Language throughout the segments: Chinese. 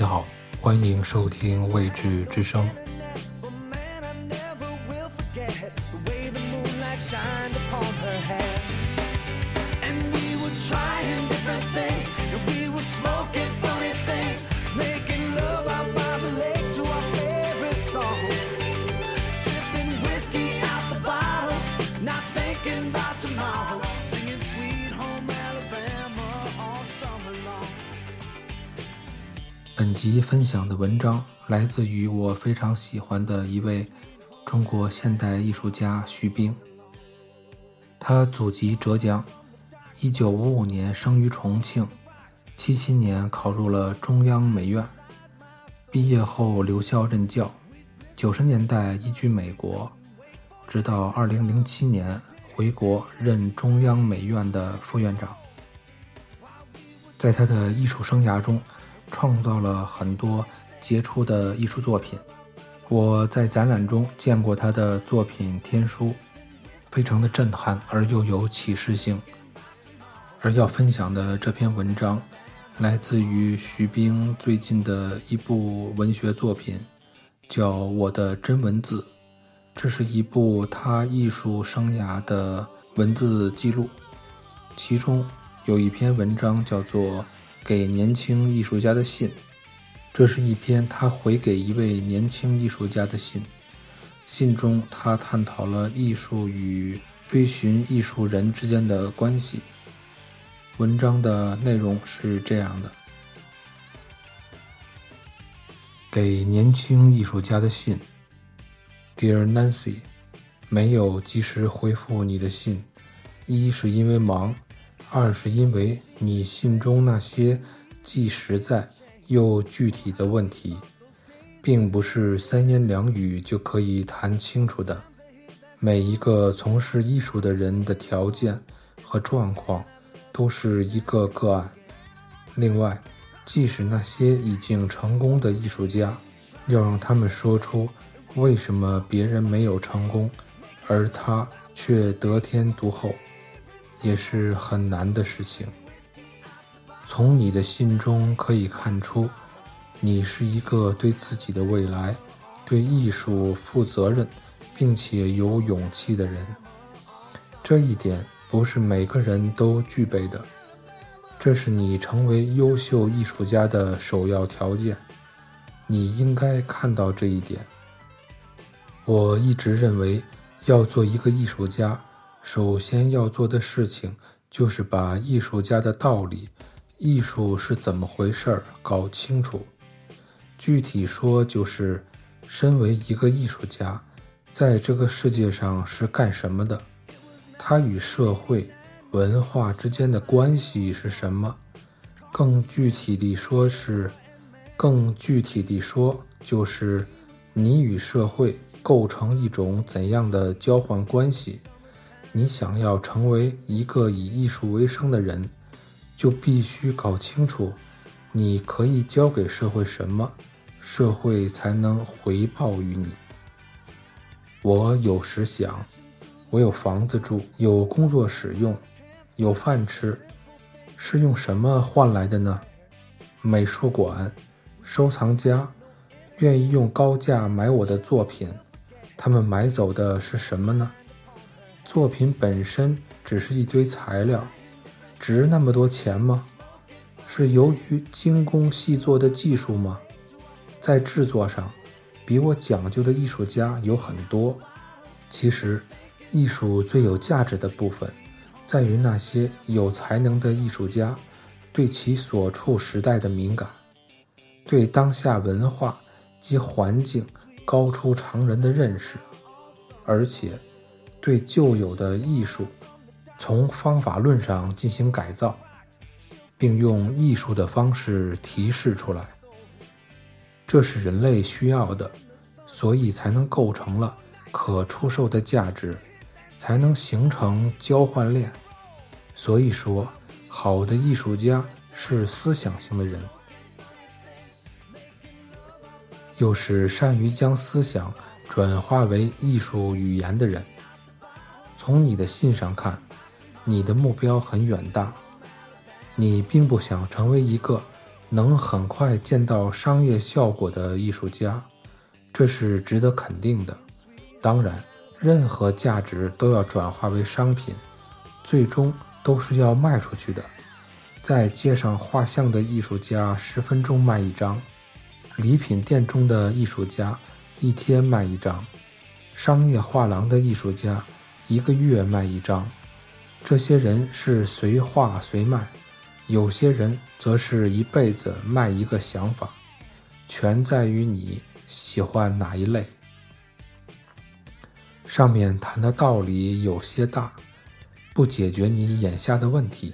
家好，欢迎收听未知之声。集分享的文章来自于我非常喜欢的一位中国现代艺术家徐冰。他祖籍浙江，一九五五年生于重庆，七七年考入了中央美院，毕业后留校任教，九十年代移居美国，直到二零零七年回国任中央美院的副院长。在他的艺术生涯中，创造了很多杰出的艺术作品。我在展览中见过他的作品《天书》，非常的震撼而又有启示性。而要分享的这篇文章，来自于徐冰最近的一部文学作品，叫《我的真文字》。这是一部他艺术生涯的文字记录，其中有一篇文章叫做《给年轻艺术家的信》，这是一篇他回给一位年轻艺术家的信。信中他探讨了艺术与追寻艺术人之间的关系。文章的内容是这样的：给年轻艺术家的信，Dear Nancy，没有及时回复你的信，一是因为忙，二是因为你信中那些既实在又具体的问题，并不是三言两语就可以谈清楚的。每一个从事艺术的人的条件和状况都是一个个案。另外，即使那些已经成功的艺术家，要让他们说出为什么别人没有成功，而他却得天独厚，也是很难的事情。从你的信中可以看出，你是一个对自己的未来、对艺术负责任，并且有勇气的人。这一点不是每个人都具备的，这是你成为优秀艺术家的首要条件。你应该看到这一点。我一直认为，要做一个艺术家，首先要做的事情就是把艺术家的道理、艺术是怎么回事儿搞清楚。具体说，就是身为一个艺术家，在这个世界上是干什么的？他与社会、文化之间的关系是什么？更具体地说是，更具体地说就是，你与社会构成一种怎样的交换关系？你想要成为一个以艺术为生的人，就必须搞清楚，你可以交给社会什么，社会才能回报于你。我有时想，我有房子住，有工作使用，有饭吃，是用什么换来的呢？美术馆、收藏家愿意用高价买我的作品，他们买走的是什么呢？作品本身只是一堆材料，值那么多钱吗？是由于精工细作的技术吗？在制作上，比我讲究的艺术家有很多。其实，艺术最有价值的部分，在于那些有才能的艺术家对其所处时代的敏感，对当下文化及环境高出常人的认识，而且对旧有的艺术从方法论上进行改造。并用艺术的方式提示出来。这是人类需要的，所以才能构成了可出售的价值，才能形成交换链。所以说，好的艺术家是思想型的人，又是善于将思想转化为艺术语言的人。从你的信上看，你的目标很远大，你并不想成为一个。能很快见到商业效果的艺术家，这是值得肯定的。当然，任何价值都要转化为商品，最终都是要卖出去的。在街上画像的艺术家十分钟卖一张，礼品店中的艺术家一天卖一张，商业画廊的艺术家一个月卖一张。这些人是随画随卖。有些人则是一辈子卖一个想法，全在于你喜欢哪一类。上面谈的道理有些大，不解决你眼下的问题。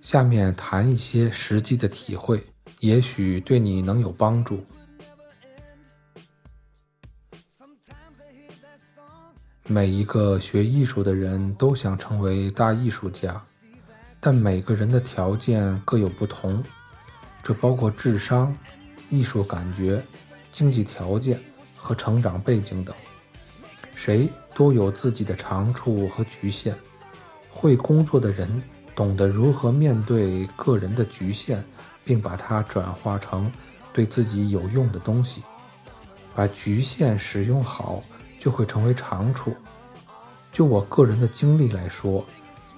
下面谈一些实际的体会，也许对你能有帮助。每一个学艺术的人都想成为大艺术家。但每个人的条件各有不同，这包括智商、艺术感觉、经济条件和成长背景等。谁都有自己的长处和局限。会工作的人懂得如何面对个人的局限，并把它转化成对自己有用的东西。把局限使用好，就会成为长处。就我个人的经历来说。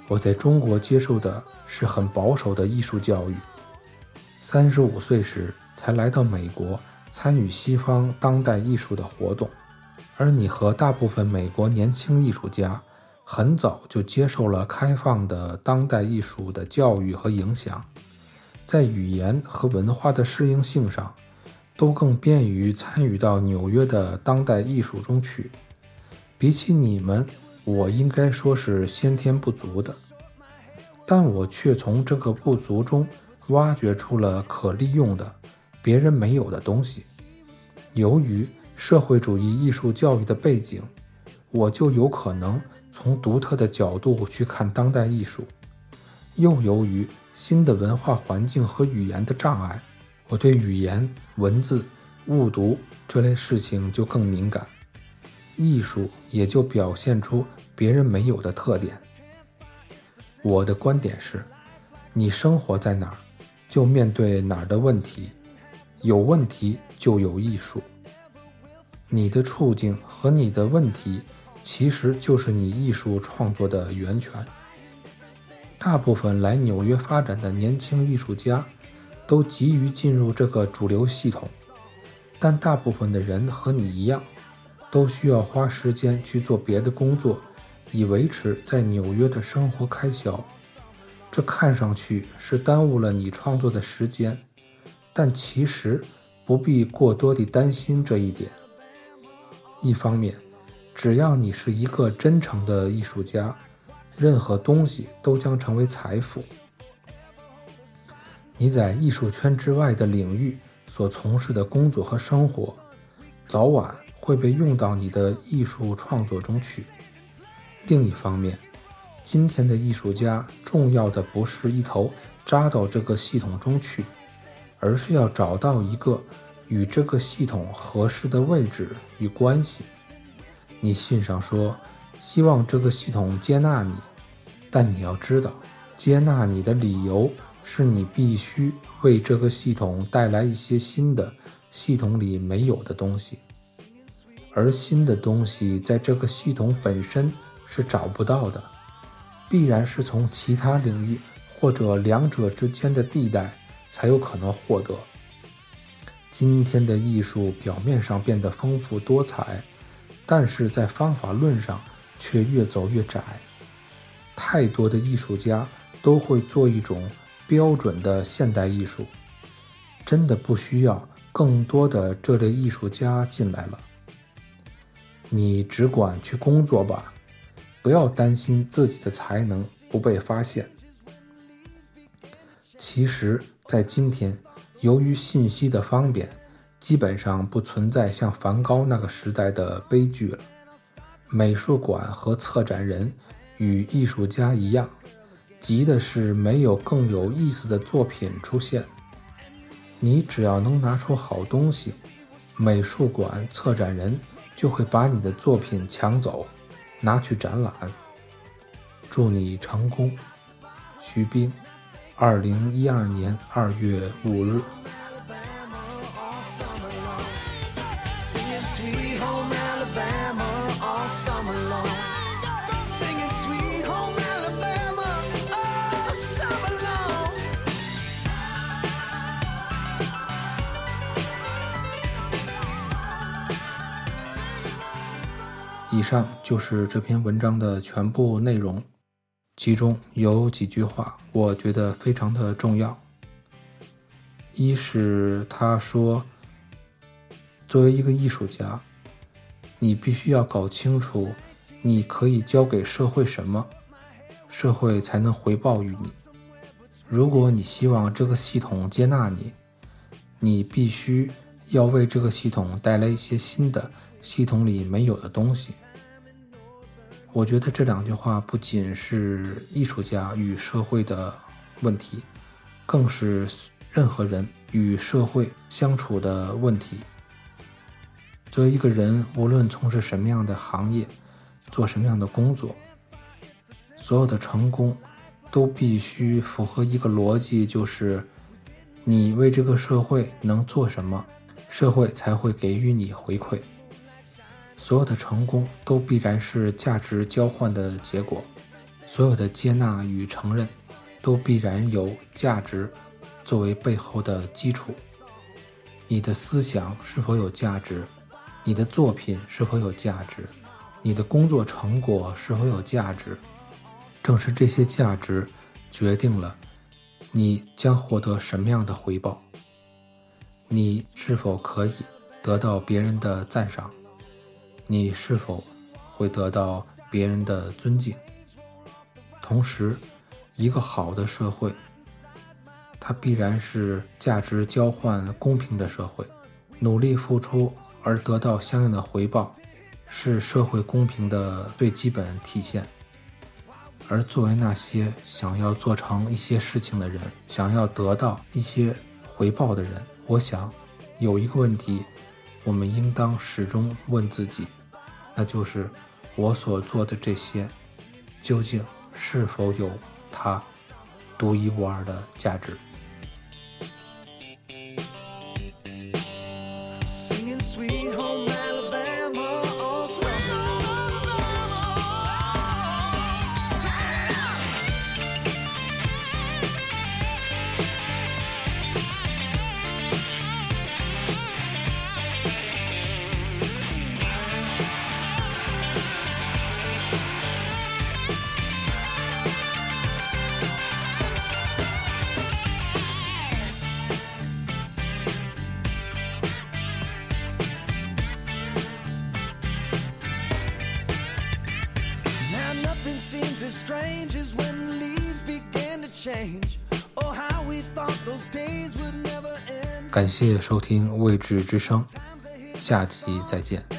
我在中国接受的是很保守的艺术教育，三十五岁时才来到美国参与西方当代艺术的活动，而你和大部分美国年轻艺术家很早就接受了开放的当代艺术的教育和影响，在语言和文化的适应性上，都更便于参与到纽约的当代艺术中去，比起你们。我应该说是先天不足的，但我却从这个不足中挖掘出了可利用的、别人没有的东西。由于社会主义艺术教育的背景，我就有可能从独特的角度去看当代艺术；又由于新的文化环境和语言的障碍，我对语言、文字、误读这类事情就更敏感。艺术也就表现出别人没有的特点。我的观点是，你生活在哪儿，就面对哪儿的问题，有问题就有艺术。你的处境和你的问题，其实就是你艺术创作的源泉。大部分来纽约发展的年轻艺术家，都急于进入这个主流系统，但大部分的人和你一样。都需要花时间去做别的工作，以维持在纽约的生活开销。这看上去是耽误了你创作的时间，但其实不必过多地担心这一点。一方面，只要你是一个真诚的艺术家，任何东西都将成为财富。你在艺术圈之外的领域所从事的工作和生活，早晚。会被用到你的艺术创作中去。另一方面，今天的艺术家重要的不是一头扎到这个系统中去，而是要找到一个与这个系统合适的位置与关系。你信上说希望这个系统接纳你，但你要知道，接纳你的理由是你必须为这个系统带来一些新的系统里没有的东西。而新的东西在这个系统本身是找不到的，必然是从其他领域或者两者之间的地带才有可能获得。今天的艺术表面上变得丰富多彩，但是在方法论上却越走越窄。太多的艺术家都会做一种标准的现代艺术，真的不需要更多的这类艺术家进来了。你只管去工作吧，不要担心自己的才能不被发现。其实，在今天，由于信息的方便，基本上不存在像梵高那个时代的悲剧了。美术馆和策展人与艺术家一样，急的是没有更有意思的作品出现。你只要能拿出好东西，美术馆、策展人就会把你的作品抢走，拿去展览。祝你成功，徐斌，二零一二年二月五日。以上就是这篇文章的全部内容，其中有几句话我觉得非常的重要。一是他说，作为一个艺术家，你必须要搞清楚，你可以交给社会什么，社会才能回报于你。如果你希望这个系统接纳你，你必须要为这个系统带来一些新的系统里没有的东西。我觉得这两句话不仅是艺术家与社会的问题，更是任何人与社会相处的问题。作为一个人，无论从事什么样的行业，做什么样的工作，所有的成功都必须符合一个逻辑，就是你为这个社会能做什么，社会才会给予你回馈。所有的成功都必然是价值交换的结果，所有的接纳与承认都必然有价值作为背后的基础。你的思想是否有价值？你的作品是否有价值？你的工作成果是否有价值？正是这些价值决定了你将获得什么样的回报。你是否可以得到别人的赞赏？你是否会得到别人的尊敬？同时，一个好的社会，它必然是价值交换公平的社会。努力付出而得到相应的回报，是社会公平的最基本体现。而作为那些想要做成一些事情的人，想要得到一些回报的人，我想有一个问题，我们应当始终问自己。那就是我所做的这些，究竟是否有它独一无二的价值？感谢收听《未知之声》，下期再见。